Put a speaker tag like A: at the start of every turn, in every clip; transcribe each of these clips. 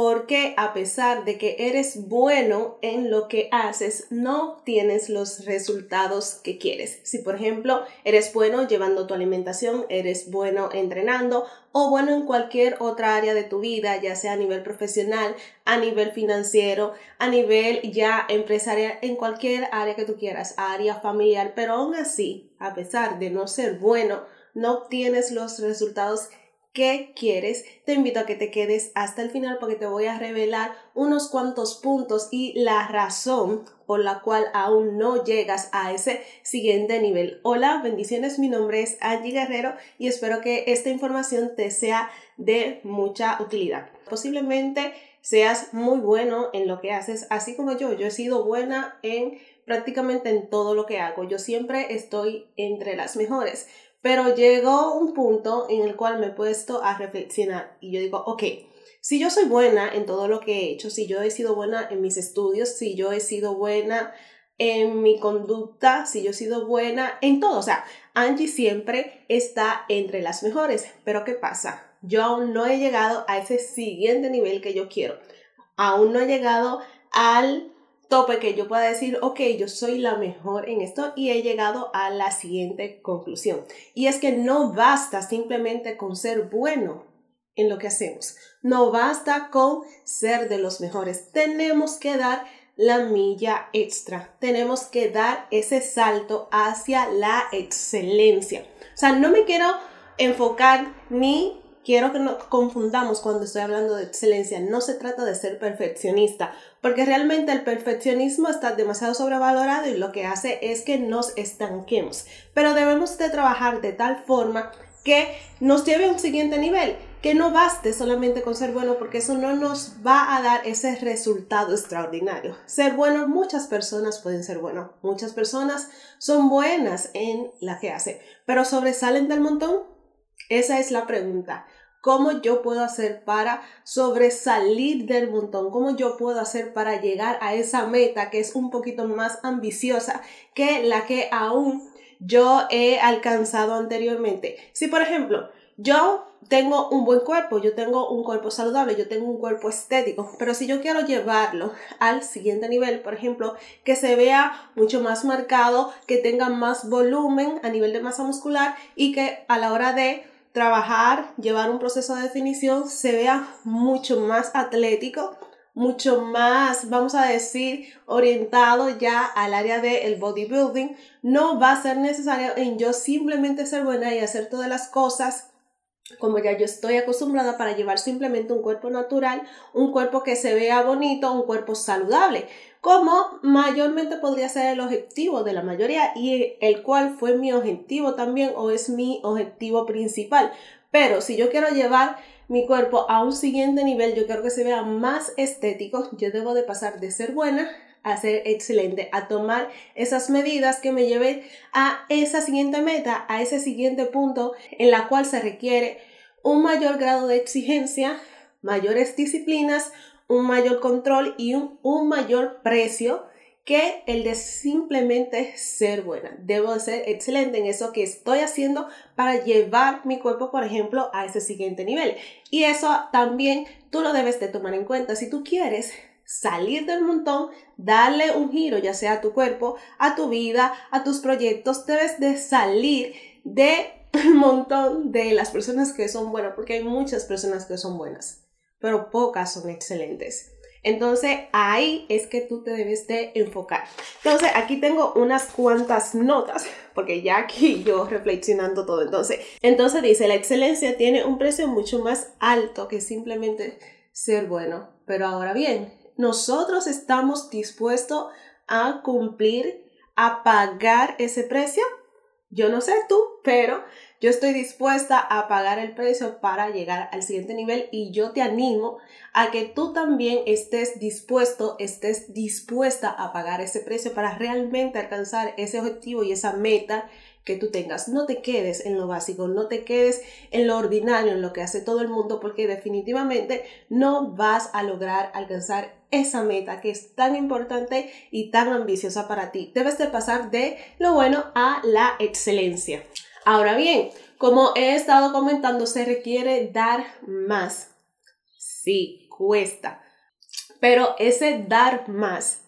A: porque a pesar de que eres bueno en lo que haces, no tienes los resultados que quieres. Si por ejemplo eres bueno llevando tu alimentación, eres bueno entrenando o bueno en cualquier otra área de tu vida, ya sea a nivel profesional, a nivel financiero, a nivel ya empresarial, en cualquier área que tú quieras, área familiar, pero aún así, a pesar de no ser bueno, no obtienes los resultados qué quieres, te invito a que te quedes hasta el final porque te voy a revelar unos cuantos puntos y la razón por la cual aún no llegas a ese siguiente nivel. Hola, bendiciones, mi nombre es Angie Guerrero y espero que esta información te sea de mucha utilidad. Posiblemente seas muy bueno en lo que haces, así como yo. Yo he sido buena en prácticamente en todo lo que hago. Yo siempre estoy entre las mejores. Pero llegó un punto en el cual me he puesto a reflexionar y yo digo, ok, si yo soy buena en todo lo que he hecho, si yo he sido buena en mis estudios, si yo he sido buena en mi conducta, si yo he sido buena en todo, o sea, Angie siempre está entre las mejores, pero ¿qué pasa? Yo aún no he llegado a ese siguiente nivel que yo quiero, aún no he llegado al tope que yo pueda decir, ok, yo soy la mejor en esto y he llegado a la siguiente conclusión. Y es que no basta simplemente con ser bueno en lo que hacemos. No basta con ser de los mejores. Tenemos que dar la milla extra. Tenemos que dar ese salto hacia la excelencia. O sea, no me quiero enfocar ni quiero que no confundamos cuando estoy hablando de excelencia. No se trata de ser perfeccionista, porque realmente el perfeccionismo está demasiado sobrevalorado y lo que hace es que nos estanquemos. Pero debemos de trabajar de tal forma que nos lleve a un siguiente nivel, que no baste solamente con ser bueno, porque eso no nos va a dar ese resultado extraordinario. Ser bueno, muchas personas pueden ser buenos, muchas personas son buenas en la que hacen, pero sobresalen del montón. Esa es la pregunta. ¿Cómo yo puedo hacer para sobresalir del montón? ¿Cómo yo puedo hacer para llegar a esa meta que es un poquito más ambiciosa que la que aún yo he alcanzado anteriormente? Si, por ejemplo, yo tengo un buen cuerpo, yo tengo un cuerpo saludable, yo tengo un cuerpo estético, pero si yo quiero llevarlo al siguiente nivel, por ejemplo, que se vea mucho más marcado, que tenga más volumen a nivel de masa muscular y que a la hora de trabajar, llevar un proceso de definición se vea mucho más atlético, mucho más, vamos a decir, orientado ya al área del bodybuilding, no va a ser necesario en yo simplemente ser buena y hacer todas las cosas como ya yo estoy acostumbrada para llevar simplemente un cuerpo natural, un cuerpo que se vea bonito, un cuerpo saludable como mayormente podría ser el objetivo de la mayoría y el cual fue mi objetivo también o es mi objetivo principal. Pero si yo quiero llevar mi cuerpo a un siguiente nivel, yo quiero que se vea más estético, yo debo de pasar de ser buena a ser excelente, a tomar esas medidas que me lleven a esa siguiente meta, a ese siguiente punto en la cual se requiere un mayor grado de exigencia, mayores disciplinas, un mayor control y un, mayor precio que el de simplemente ser buena. Debo de ser excelente en eso que estoy haciendo para llevar mi cuerpo, por ejemplo, a ese siguiente nivel. Y eso también tú lo debes de tomar en cuenta. Si tú quieres salir del montón, darle un giro, ya sea a tu cuerpo, a tu vida, a tus proyectos, debes de salir de un montón de las personas que son buenas, porque hay muchas personas que son buenas pero pocas son excelentes. Entonces ahí es que tú te debes de enfocar. Entonces aquí tengo unas cuantas notas, porque ya aquí yo reflexionando todo. Entonces, entonces dice, la excelencia tiene un precio mucho más alto que simplemente ser bueno. Pero ahora bien, nosotros estamos dispuestos a cumplir, a pagar ese precio. Yo no sé tú, pero yo estoy dispuesta a pagar el precio para llegar al siguiente nivel y yo te animo a que tú también estés dispuesto, estés dispuesta a pagar ese precio para realmente alcanzar ese objetivo y esa meta que tú tengas. No te quedes en lo básico, no te quedes en lo ordinario, en lo que hace todo el mundo, porque definitivamente no vas a lograr alcanzar esa meta que es tan importante y tan ambiciosa para ti. Debes de pasar de lo bueno a la excelencia. Ahora bien, como he estado comentando, se requiere dar más. Sí, cuesta. Pero ese dar más,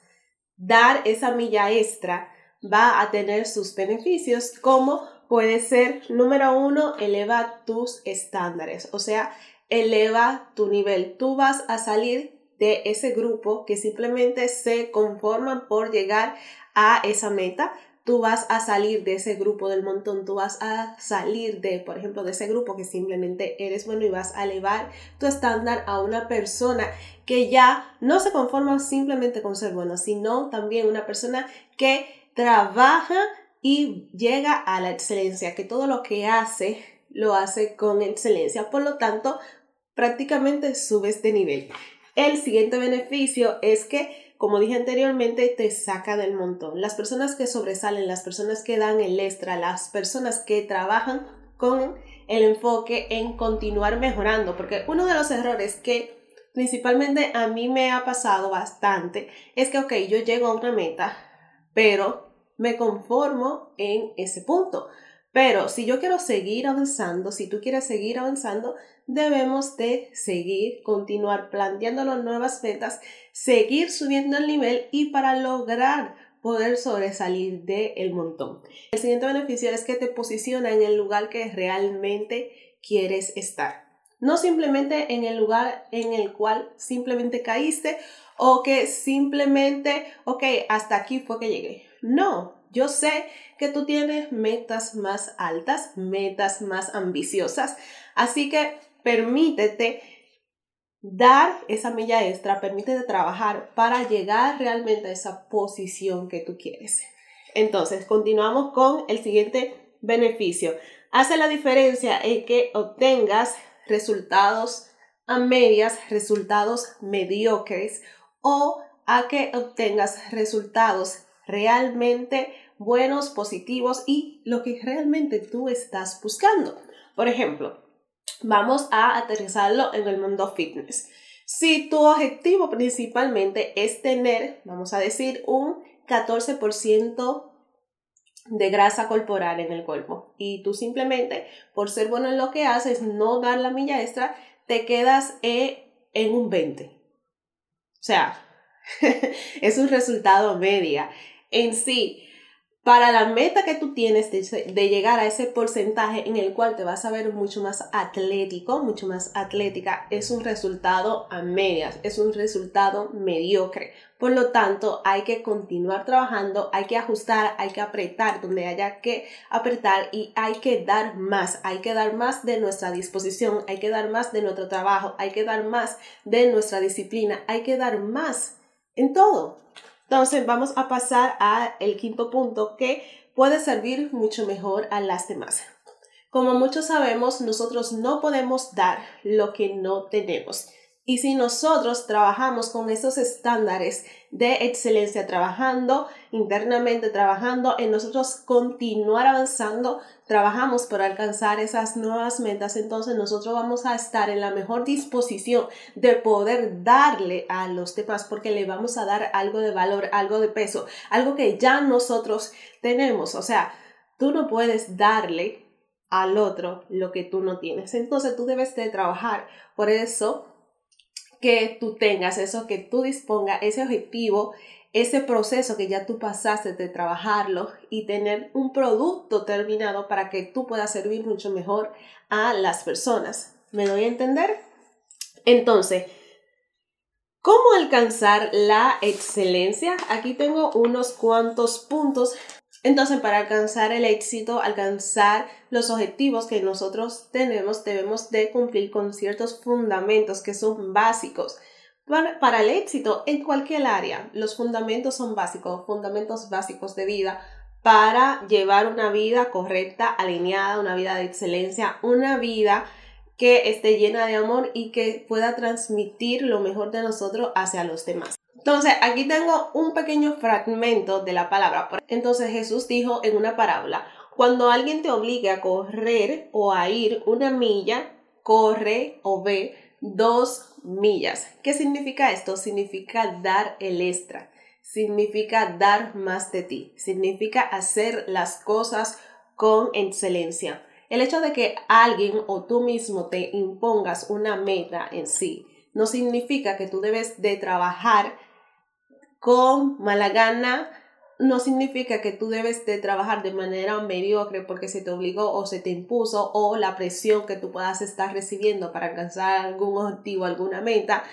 A: dar esa milla extra, va a tener sus beneficios como puede ser, número uno, eleva tus estándares, o sea, eleva tu nivel. Tú vas a salir de ese grupo que simplemente se conforman por llegar a esa meta. Tú vas a salir de ese grupo del montón, tú vas a salir de, por ejemplo, de ese grupo que simplemente eres bueno y vas a elevar tu estándar a una persona que ya no se conforma simplemente con ser bueno, sino también una persona que trabaja y llega a la excelencia, que todo lo que hace lo hace con excelencia. Por lo tanto, prácticamente subes de nivel. El siguiente beneficio es que, como dije anteriormente, te saca del montón. Las personas que sobresalen, las personas que dan el extra, las personas que trabajan con el enfoque en continuar mejorando, porque uno de los errores que principalmente a mí me ha pasado bastante es que, ok, yo llego a una meta, pero me conformo en ese punto. Pero si yo quiero seguir avanzando, si tú quieres seguir avanzando, debemos de seguir, continuar planteándonos nuevas metas, seguir subiendo el nivel y para lograr poder sobresalir del el montón. El siguiente beneficio es que te posiciona en el lugar que realmente quieres estar. No simplemente en el lugar en el cual simplemente caíste o que simplemente, ok, hasta aquí fue que llegué. No, yo sé que tú tienes metas más altas, metas más ambiciosas, así que permítete dar esa milla extra, permítete trabajar para llegar realmente a esa posición que tú quieres. Entonces, continuamos con el siguiente beneficio. Hace la diferencia en que obtengas resultados a medias, resultados mediocres o a que obtengas resultados realmente buenos, positivos y lo que realmente tú estás buscando. Por ejemplo, vamos a aterrizarlo en el mundo fitness. Si tu objetivo principalmente es tener, vamos a decir, un 14% de grasa corporal en el cuerpo y tú simplemente por ser bueno en lo que haces, no dar la milla extra, te quedas eh, en un 20. O sea, es un resultado media en sí para la meta que tú tienes de, llegar a ese porcentaje en el cual te vas a ver mucho más atlético, mucho más atlética, es un resultado a medias, es un resultado mediocre. Por lo tanto, hay que continuar trabajando, hay que ajustar, hay que apretar donde haya que apretar y hay que dar más, hay que dar más de nuestra disposición, hay que dar más de nuestro trabajo, hay que dar más de nuestra disciplina, hay que dar más en todo. Entonces vamos a pasar al quinto punto que puede servir mucho mejor a las demás. Como muchos sabemos, nosotros no podemos dar lo que no tenemos. Y si nosotros trabajamos con esos estándares de excelencia, trabajando internamente, trabajando en nosotros continuar avanzando, trabajamos por alcanzar esas nuevas metas, entonces nosotros vamos a estar en la mejor disposición de poder darle a los demás porque le vamos a dar algo de valor, algo de peso, algo que ya nosotros tenemos. O sea, tú no puedes darle al otro lo que tú no tienes. Entonces tú debes de trabajar. Por eso que tú tengas, eso que tú dispongas, ese objetivo, ese proceso que ya tú pasaste de trabajarlo y tener un producto terminado para que tú puedas servir mucho mejor a las personas. ¿Me doy a entender? Entonces, ¿cómo alcanzar la excelencia? Aquí tengo unos cuantos puntos entonces, para alcanzar el éxito, alcanzar los objetivos que nosotros tenemos, debemos de cumplir con ciertos fundamentos que son básicos. Para, el éxito en cualquier área, los fundamentos son básicos, fundamentos básicos de vida para llevar una vida correcta, alineada, una vida de excelencia, una vida que esté llena de amor y que pueda transmitir lo mejor de nosotros hacia los demás. Entonces, aquí tengo un pequeño fragmento de la palabra. Entonces Jesús dijo en una parábola, cuando alguien te obligue a correr o a ir una milla, corre o ve dos millas. ¿Qué significa esto? Significa dar el extra, significa dar más de ti, significa hacer las cosas con excelencia. El hecho de que alguien o tú mismo te impongas una meta en sí, no significa que tú debes de trabajar con mala gana, no significa que tú debes de trabajar de manera mediocre porque se te obligó o se te impuso o la presión que tú puedas estar recibiendo para alcanzar algún objetivo, alguna meta,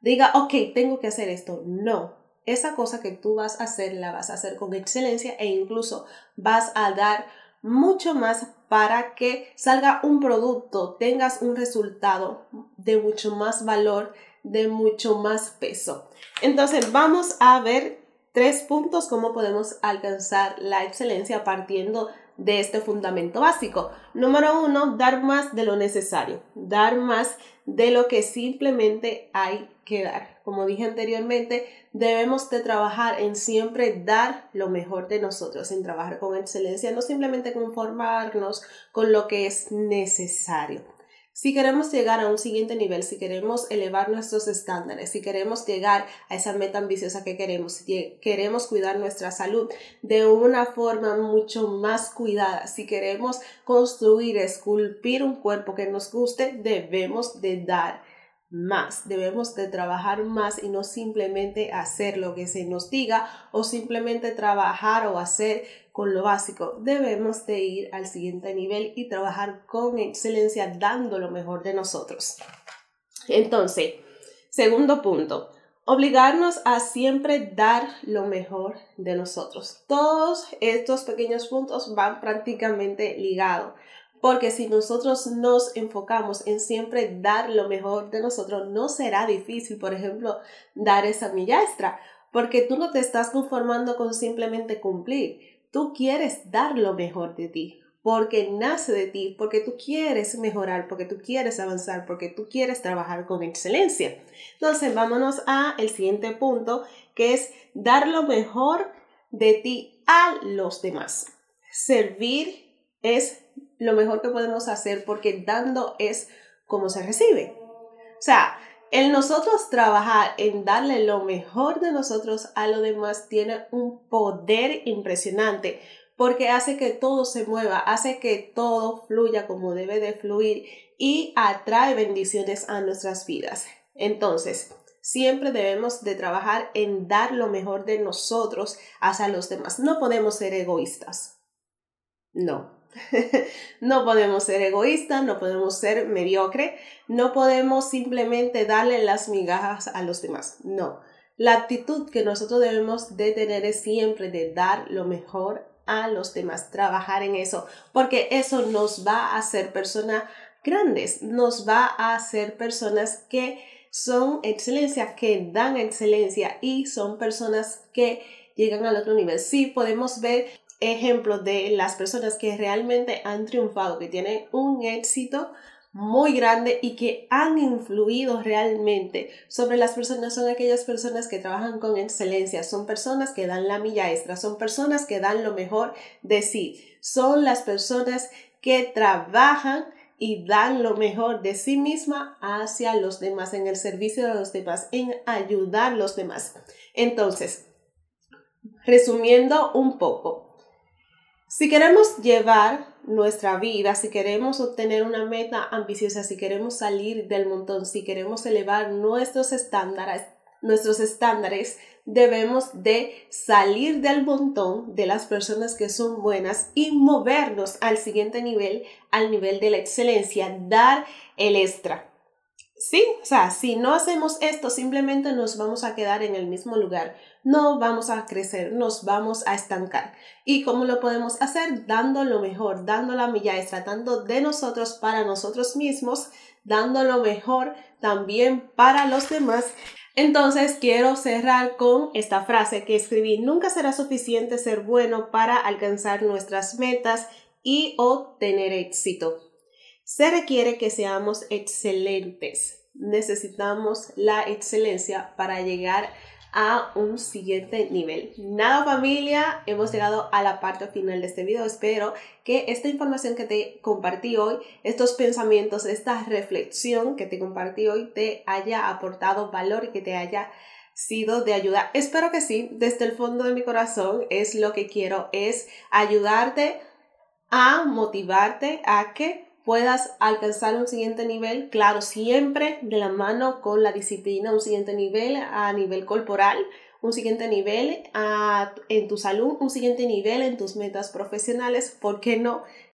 A: diga, ok, tengo que hacer esto. No, esa cosa que tú vas a hacer la vas a hacer con excelencia e incluso vas a dar mucho más para que salga un producto, tengas un resultado de mucho más valor, de mucho más peso. Entonces vamos a ver tres puntos cómo podemos alcanzar la excelencia partiendo de este fundamento básico. Número uno, dar más de lo necesario, dar más de lo que simplemente hay que dar. Como dije anteriormente, debemos de trabajar en siempre dar lo mejor de nosotros, en trabajar con excelencia, no simplemente conformarnos con lo que es necesario. Si queremos llegar a un siguiente nivel, si queremos elevar nuestros estándares, si queremos llegar a esa meta ambiciosa que queremos, si queremos cuidar nuestra salud de una forma mucho más cuidada, si queremos construir, esculpir un cuerpo que nos guste, debemos de dar más, debemos de trabajar más y no simplemente hacer lo que se nos diga o simplemente trabajar o hacer con lo básico. Debemos de ir al siguiente nivel y trabajar con excelencia dando lo mejor de nosotros. Entonces, segundo punto, obligarnos a siempre dar lo mejor de nosotros. Todos estos pequeños puntos van prácticamente ligados. Porque si nosotros nos enfocamos en siempre dar lo mejor de nosotros, no será difícil, por ejemplo, dar esa milla extra, porque tú no te estás conformando con simplemente cumplir, tú quieres dar lo mejor de ti, porque nace de ti, porque tú quieres mejorar, porque tú quieres avanzar, porque tú quieres trabajar con excelencia. Entonces, vámonos a el siguiente punto, que es dar lo mejor de ti a los demás. Servir es lo mejor que podemos hacer porque dando es como se recibe. O sea, el nosotros trabajar en darle lo mejor de nosotros a lo demás tiene un poder impresionante porque hace que todo se mueva, hace que todo fluya como debe de fluir y atrae bendiciones a nuestras vidas. Entonces, siempre debemos de trabajar en dar lo mejor de nosotros hacia los demás. No podemos ser egoístas. No, no podemos ser egoístas, no podemos ser mediocre, no podemos simplemente darle las migajas a los demás. No, la actitud que nosotros debemos de tener es siempre de dar lo mejor a los demás, trabajar en eso, porque eso nos va a hacer personas grandes, nos va a hacer personas que son excelencia, que dan excelencia y son personas que llegan al otro nivel. Sí, podemos ver ejemplos de las personas que realmente han triunfado, que tienen un éxito muy grande y que han influido realmente sobre las personas son aquellas personas que trabajan con excelencia, son personas que dan la milla extra, son personas que dan lo mejor de sí, son las personas que trabajan y dan lo mejor de sí misma hacia los demás, en el servicio de los demás, en ayudar a los demás. Entonces, resumiendo un poco, si queremos llevar nuestra vida, si queremos obtener una meta ambiciosa, si queremos salir del montón, si queremos elevar nuestros estándares, nuestros estándares, debemos de salir del montón de las personas que son buenas y movernos al siguiente nivel, al nivel de la excelencia, dar el extra. Sí, o sea, si no hacemos esto, simplemente nos vamos a quedar en el mismo lugar, no vamos a crecer, nos vamos a estancar. ¿Y cómo lo podemos hacer? Dando lo mejor, dando la milla extra, dando de nosotros para nosotros mismos, dando lo mejor también para los demás. Entonces quiero cerrar con esta frase que escribí, nunca será suficiente ser bueno para alcanzar nuestras metas y obtener éxito. Se requiere que seamos excelentes. Necesitamos la excelencia para llegar a un siguiente nivel. Nada familia, hemos llegado a la parte final de este video. Espero que esta información que te compartí hoy, estos pensamientos, esta reflexión que te compartí hoy te haya aportado valor y que te haya sido de ayuda. Espero que sí, desde el fondo de mi corazón es lo que quiero, es ayudarte a motivarte a que puedas alcanzar un siguiente nivel, claro, siempre de la mano con la disciplina, un siguiente nivel a nivel corporal, un siguiente nivel en tu salud, un siguiente nivel en tus metas profesionales, ¿por qué no?